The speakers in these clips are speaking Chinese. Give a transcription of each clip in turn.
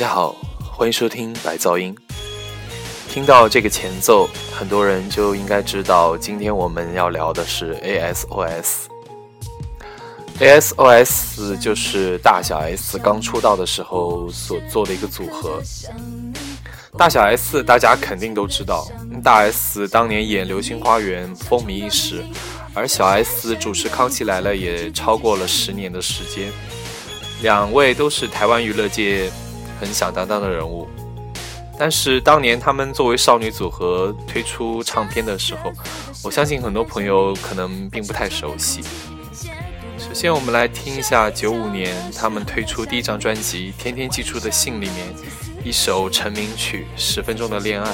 大家好，欢迎收听白噪音。听到这个前奏，很多人就应该知道，今天我们要聊的是 ASOS。ASOS 就是大小 S 刚出道的时候所做的一个组合。大小 S 大家肯定都知道，大 S 当年演《流星花园》风靡一时，而小 S 主持《康熙来了》也超过了十年的时间。两位都是台湾娱乐界很响当当的人物，但是当年他们作为少女组合推出唱片的时候，我相信很多朋友可能并不太熟悉。首先，我们来听一下九五年他们推出第一张专辑《天天寄出的信》里面一首成名曲《十分钟的恋爱》。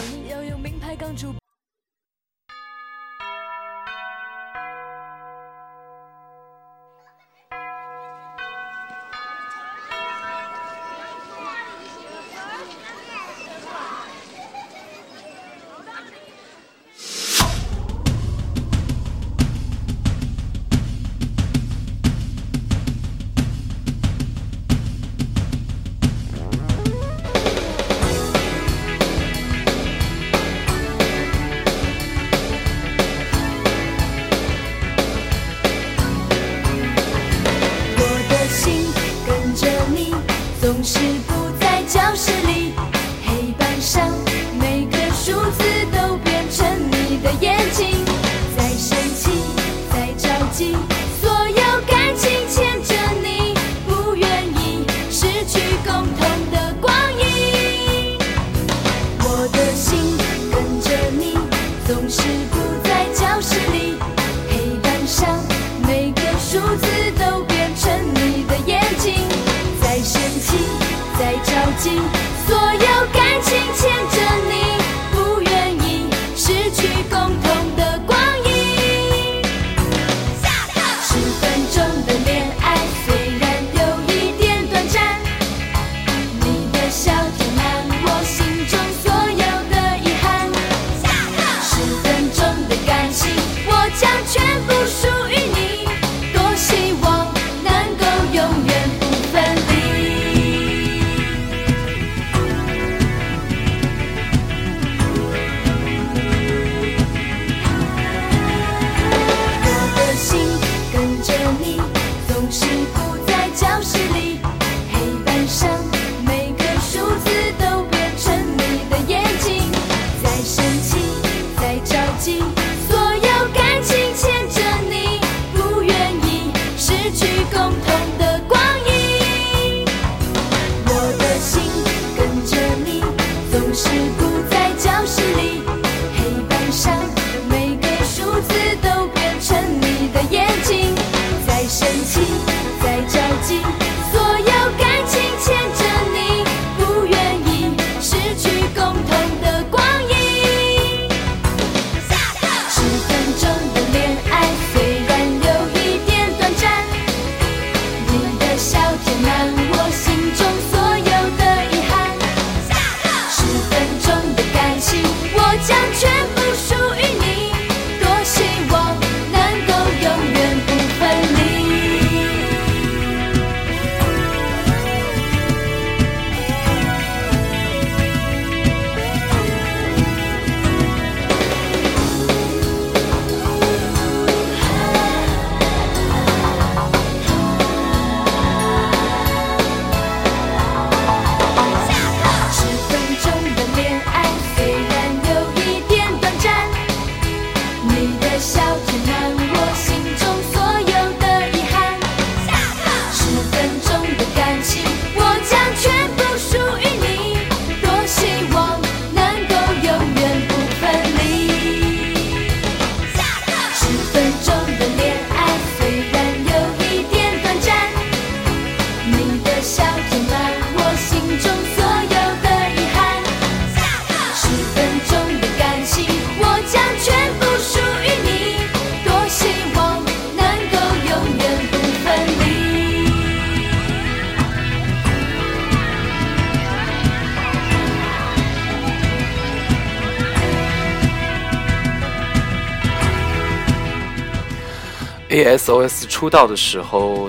ASOS 出道的时候，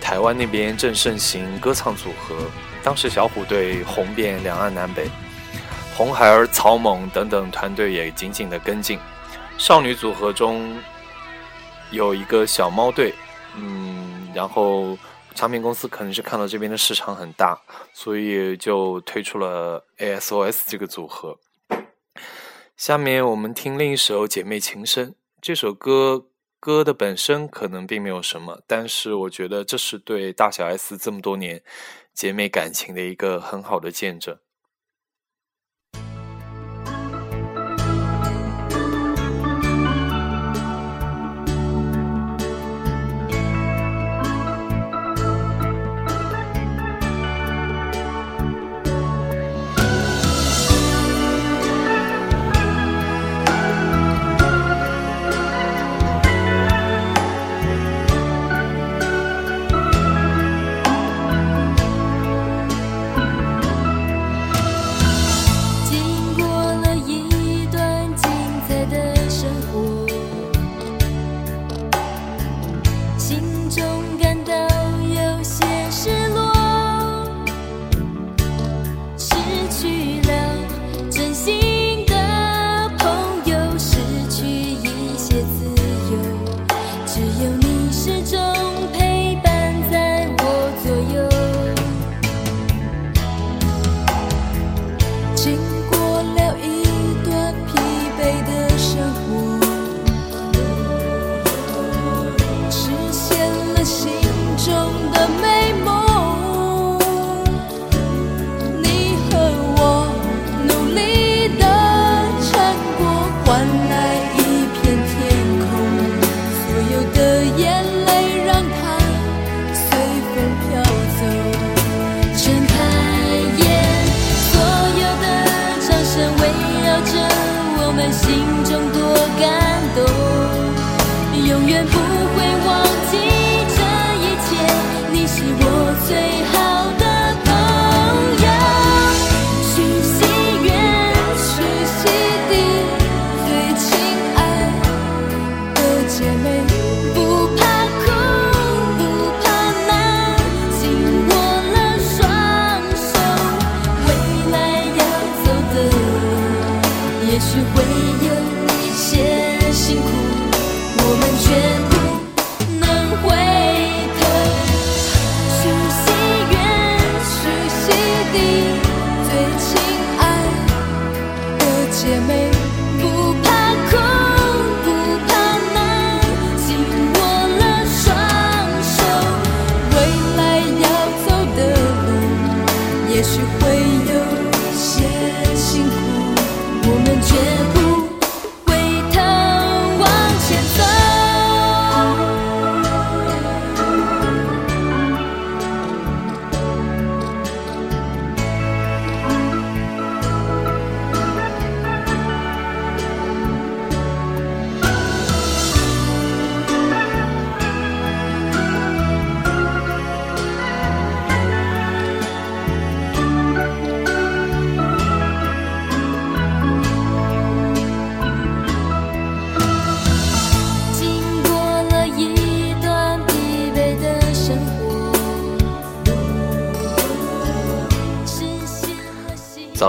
台湾那边正盛行歌唱组合，当时小虎队红遍两岸南北，红孩儿、草蜢等等团队也紧紧的跟进。少女组合中有一个小猫队，嗯，然后唱片公司可能是看到这边的市场很大，所以就推出了 ASOS 这个组合。下面我们听另一首《姐妹情深》。这首歌歌的本身可能并没有什么，但是我觉得这是对大小 S 这么多年姐妹感情的一个很好的见证。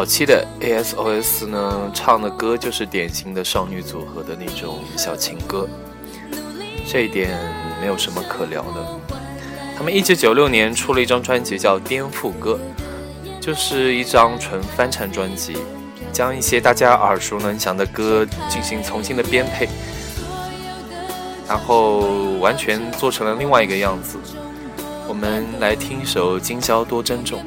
早期的 ASOS 呢，唱的歌就是典型的少女组合的那种小情歌，这一点没有什么可聊的。他们一九九六年出了一张专辑叫《颠覆歌》，就是一张纯翻唱专辑，将一些大家耳熟能详的歌进行重新的编配，然后完全做成了另外一个样子。我们来听一首《今宵多珍重》。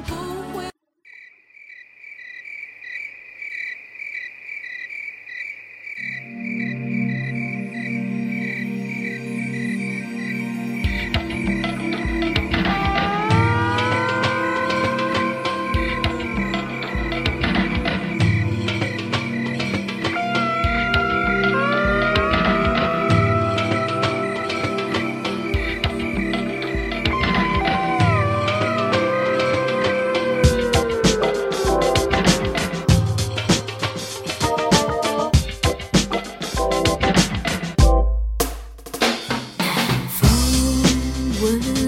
would.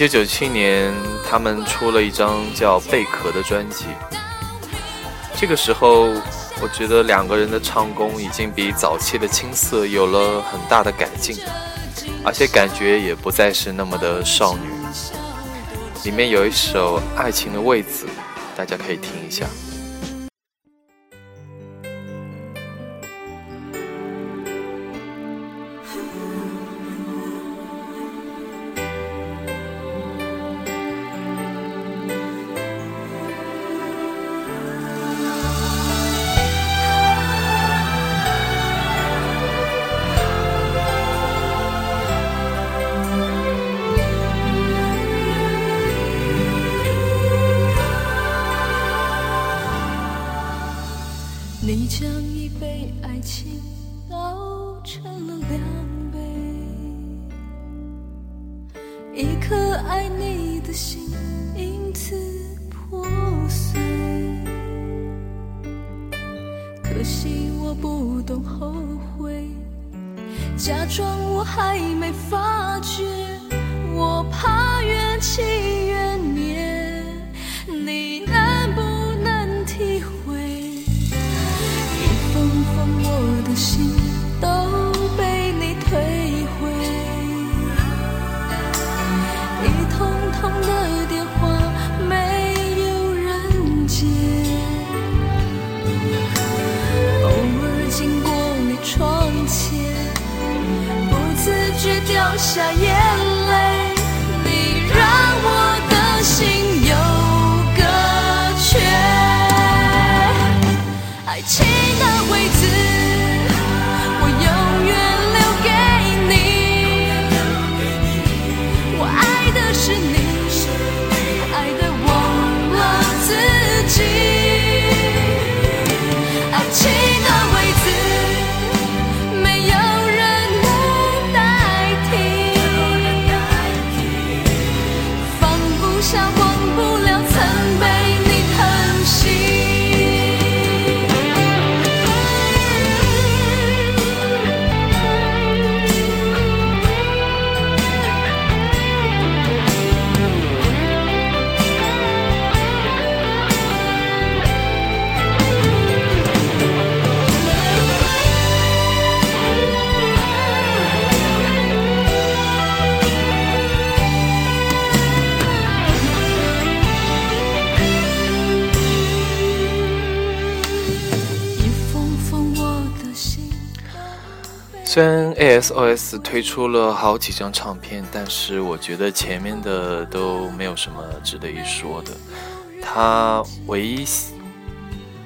九九七年，他们出了一张叫《贝壳》的专辑。这个时候，我觉得两个人的唱功已经比早期的青涩有了很大的改进，而且感觉也不再是那么的少女。里面有一首《爱情的位子》，大家可以听一下。可惜我不懂后悔，假装我还没发觉，我怕缘起下眼泪，虽然 ASOS 推出了好几张唱片，但是我觉得前面的都没有什么值得一说的。他唯一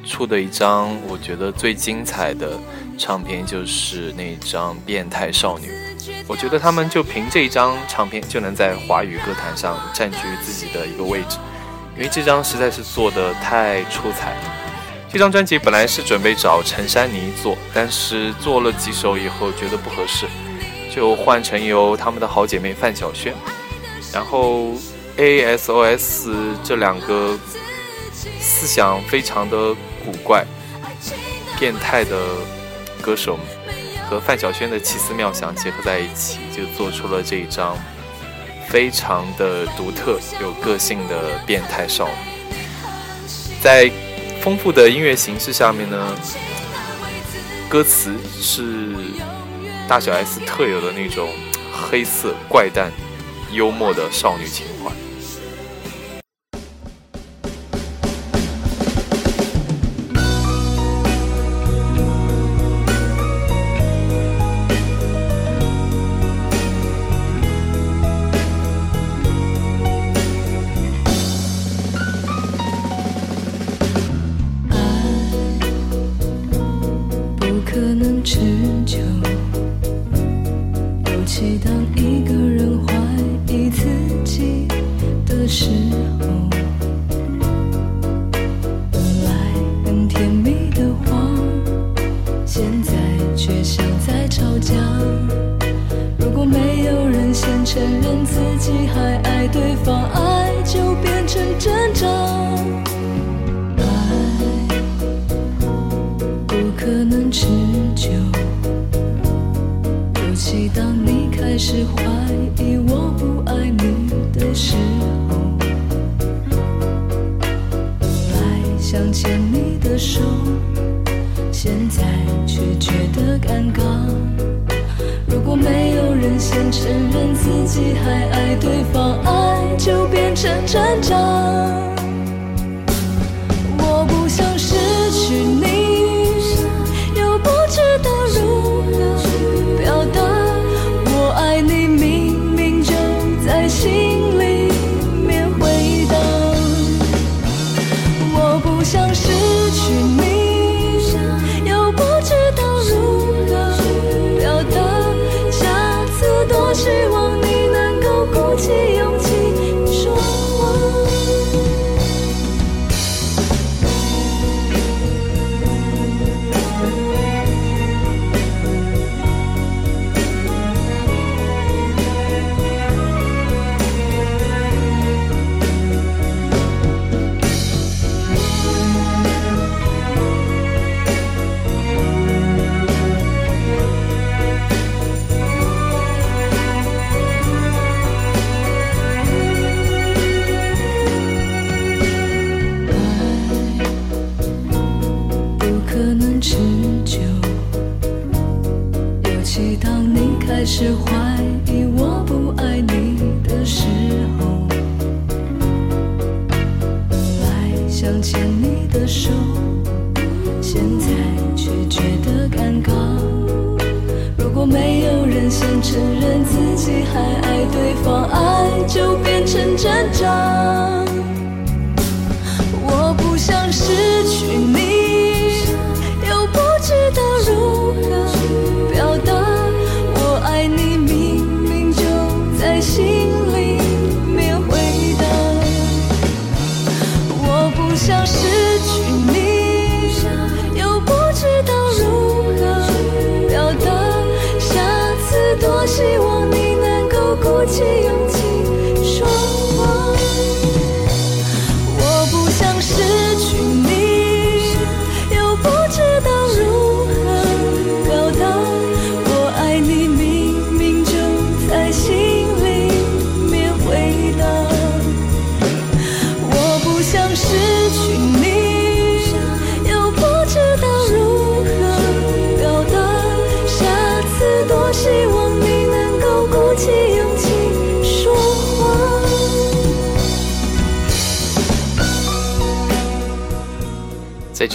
出的一张我觉得最精彩的唱片就是那张《变态少女》。我觉得他们就凭这一张唱片就能在华语歌坛上占据自己的一个位置，因为这张实在是做的太出彩了。这张专辑本来是准备找陈珊妮做，但是做了几首以后觉得不合适，就换成由他们的好姐妹范晓萱。然后 ASOS 这两个思想非常的古怪、变态的歌手和范晓萱的奇思妙想结合在一起，就做出了这一张非常的独特、有个性的变态少女。在丰富的音乐形式下面呢，歌词是大小 S 特有的那种黑色、怪诞、幽默的少女情怀。再爱对方，爱就变成成长。是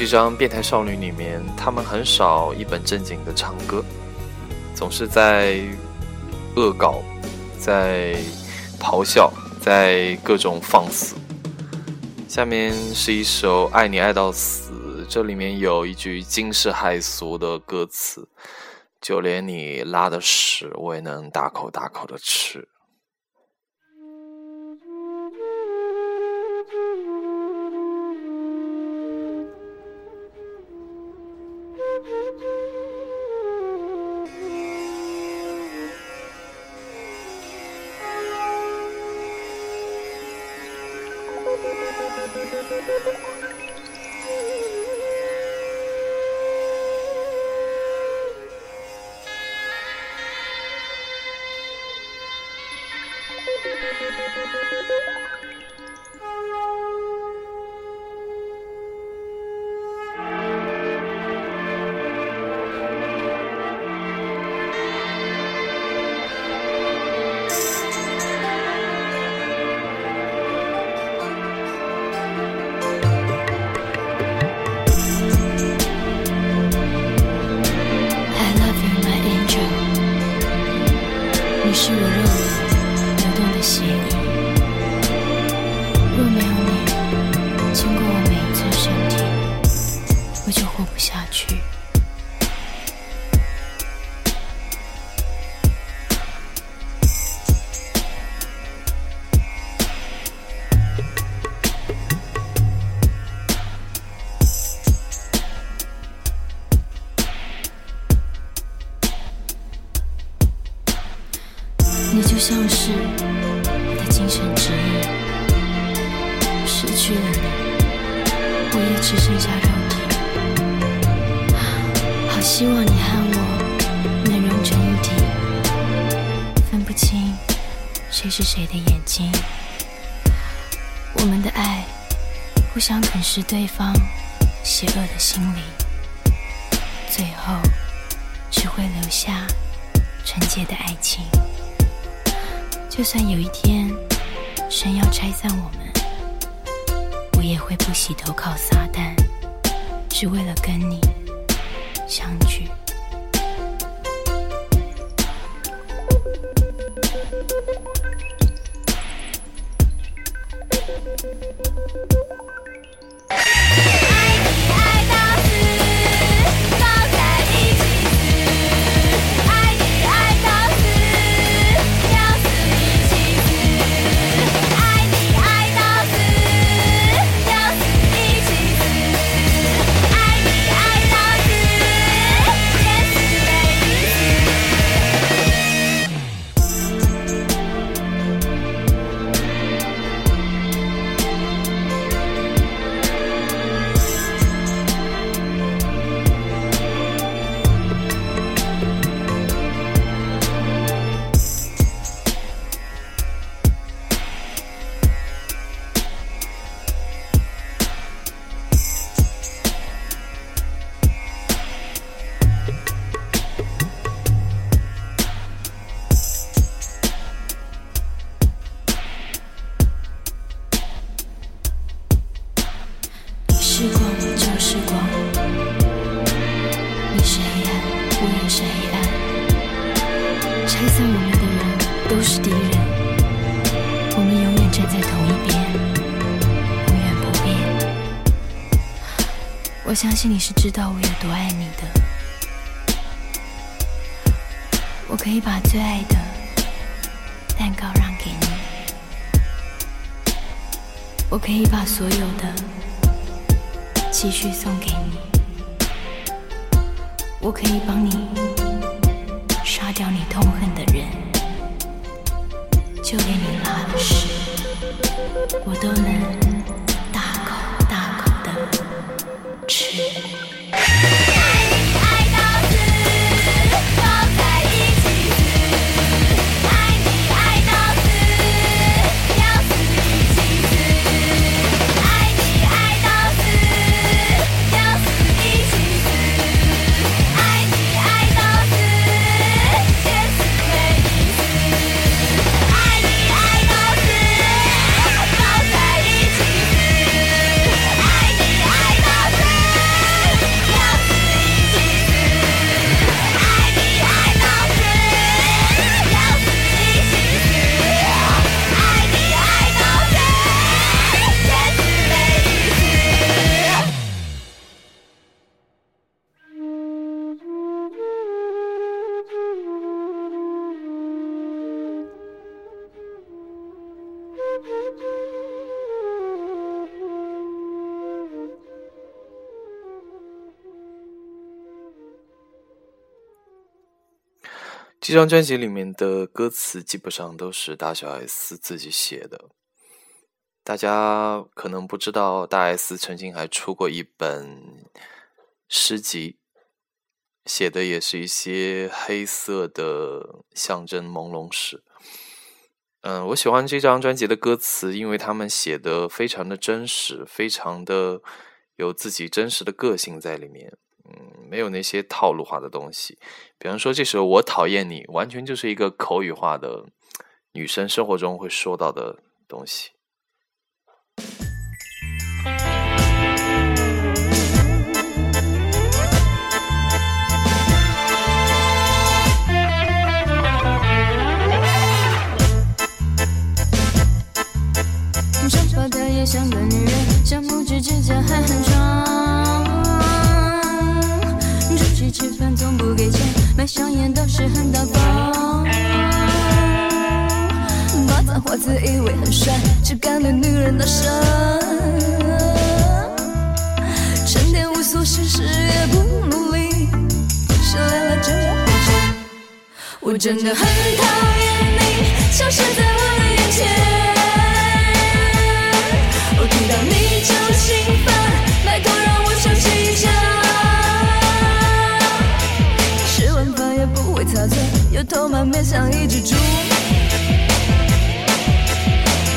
张《变态少女》里面，他们很少一本正经的唱歌，总是在恶搞，在咆哮，在各种放肆。下面是一首《爱你爱到死》，这里面有一句惊世骇俗的歌词：“就连你拉的屎，我也能大口大口的吃。”是对方邪恶的心灵，最后只会留下纯洁的爱情。就算有一天神要拆散我们，我也会不洗头靠撒旦，只为了跟你我相信你是知道我有多爱你的，我可以把最爱的蛋糕让给你，我可以把所有的积蓄送给你，我可以帮你杀掉你痛恨的人，就连你拉的屎，我都能。这张专辑里面的歌词基本上都是大小 S 自己写的。大家可能不知道，大 S 曾经还出过一本诗集，写的也是一些黑色的象征朦胧史。嗯，我喜欢这张专辑的歌词，因为他们写的非常的真实，非常的有自己真实的个性在里面。嗯，没有那些套路化的东西。比方说这时候《我讨厌你》，完全就是一个口语化的女生生活中会说到的东西。长发她也像个女人，小拇指指甲还很给钱，买香烟倒是很大方。把脏话自以为很帅，只敢对女人大声。成天无所事事也不努力，失恋了就要回家。我真的很讨厌你消失在我的眼前。也不会擦嘴，油头满面像一只猪。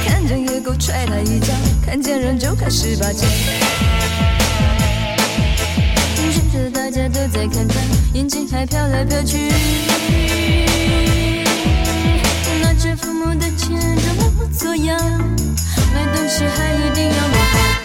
看见野狗踹他一脚，看见人就开始巴结。认着大家都在看他，眼睛还飘来飘去。拿着父母的钱装模作样，买东西还一定要买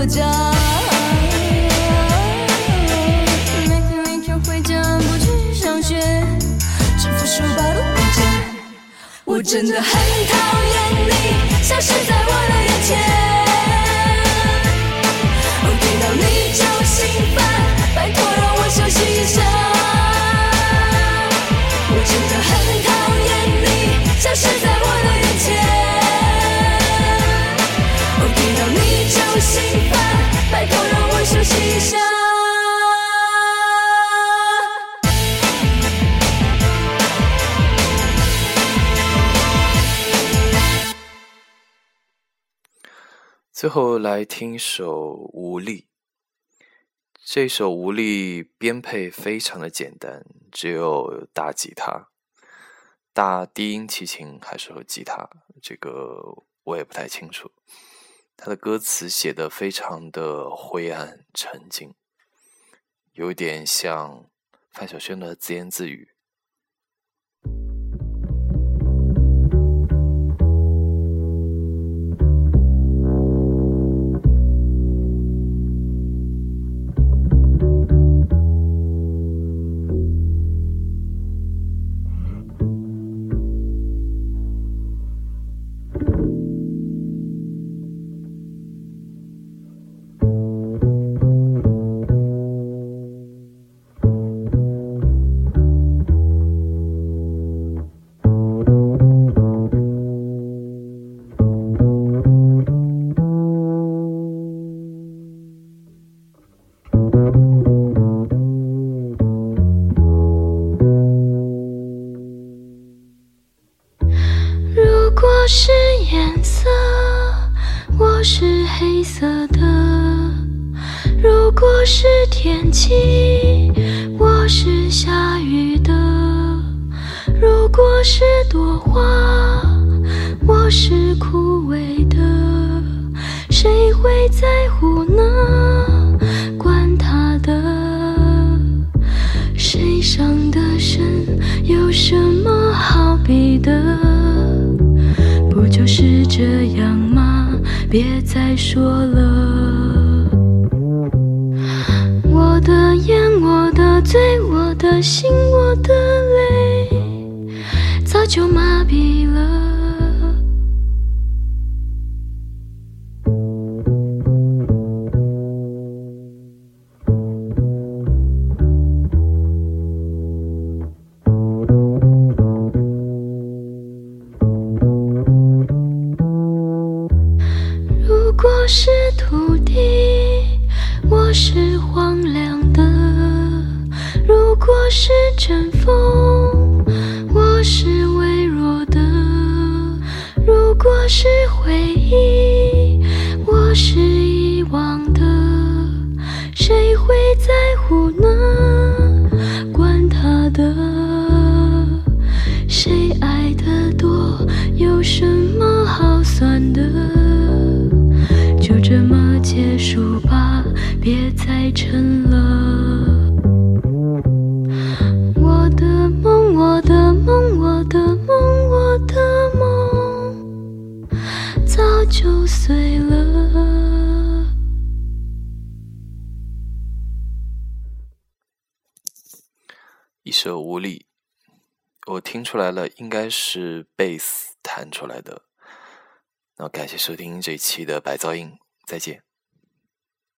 舞厅当作家。每天凌晨回家不去上学，只付书包都不见。我真的很讨厌你消失在我的眼前。我听到你就心烦，最后来听一首《无力》。这首《无力》编配非常的简单，只有大吉他、大低音提琴还是和吉他，这个我也不太清楚。他的歌词写的非常的灰暗沉静，有点像范晓萱的自言自语。是黑色的；如果是天气，我是下雨的；如果是朵花，我是枯萎的。谁会在乎呢？管他的，谁伤的深，有什么好比的？不就是这样吗？别再说了。我的眼，我的嘴，我的心，我的泪，早就麻痹了。是阵风，我是微弱的；如果是回忆，我是遗忘的。谁会在乎呢？管他的，谁爱的多，有什么好算的？就这么结束吧，别再沉了。的《无力》，我听出来了，应该是贝斯弹出来的。那感谢收听这一期的白噪音。再见。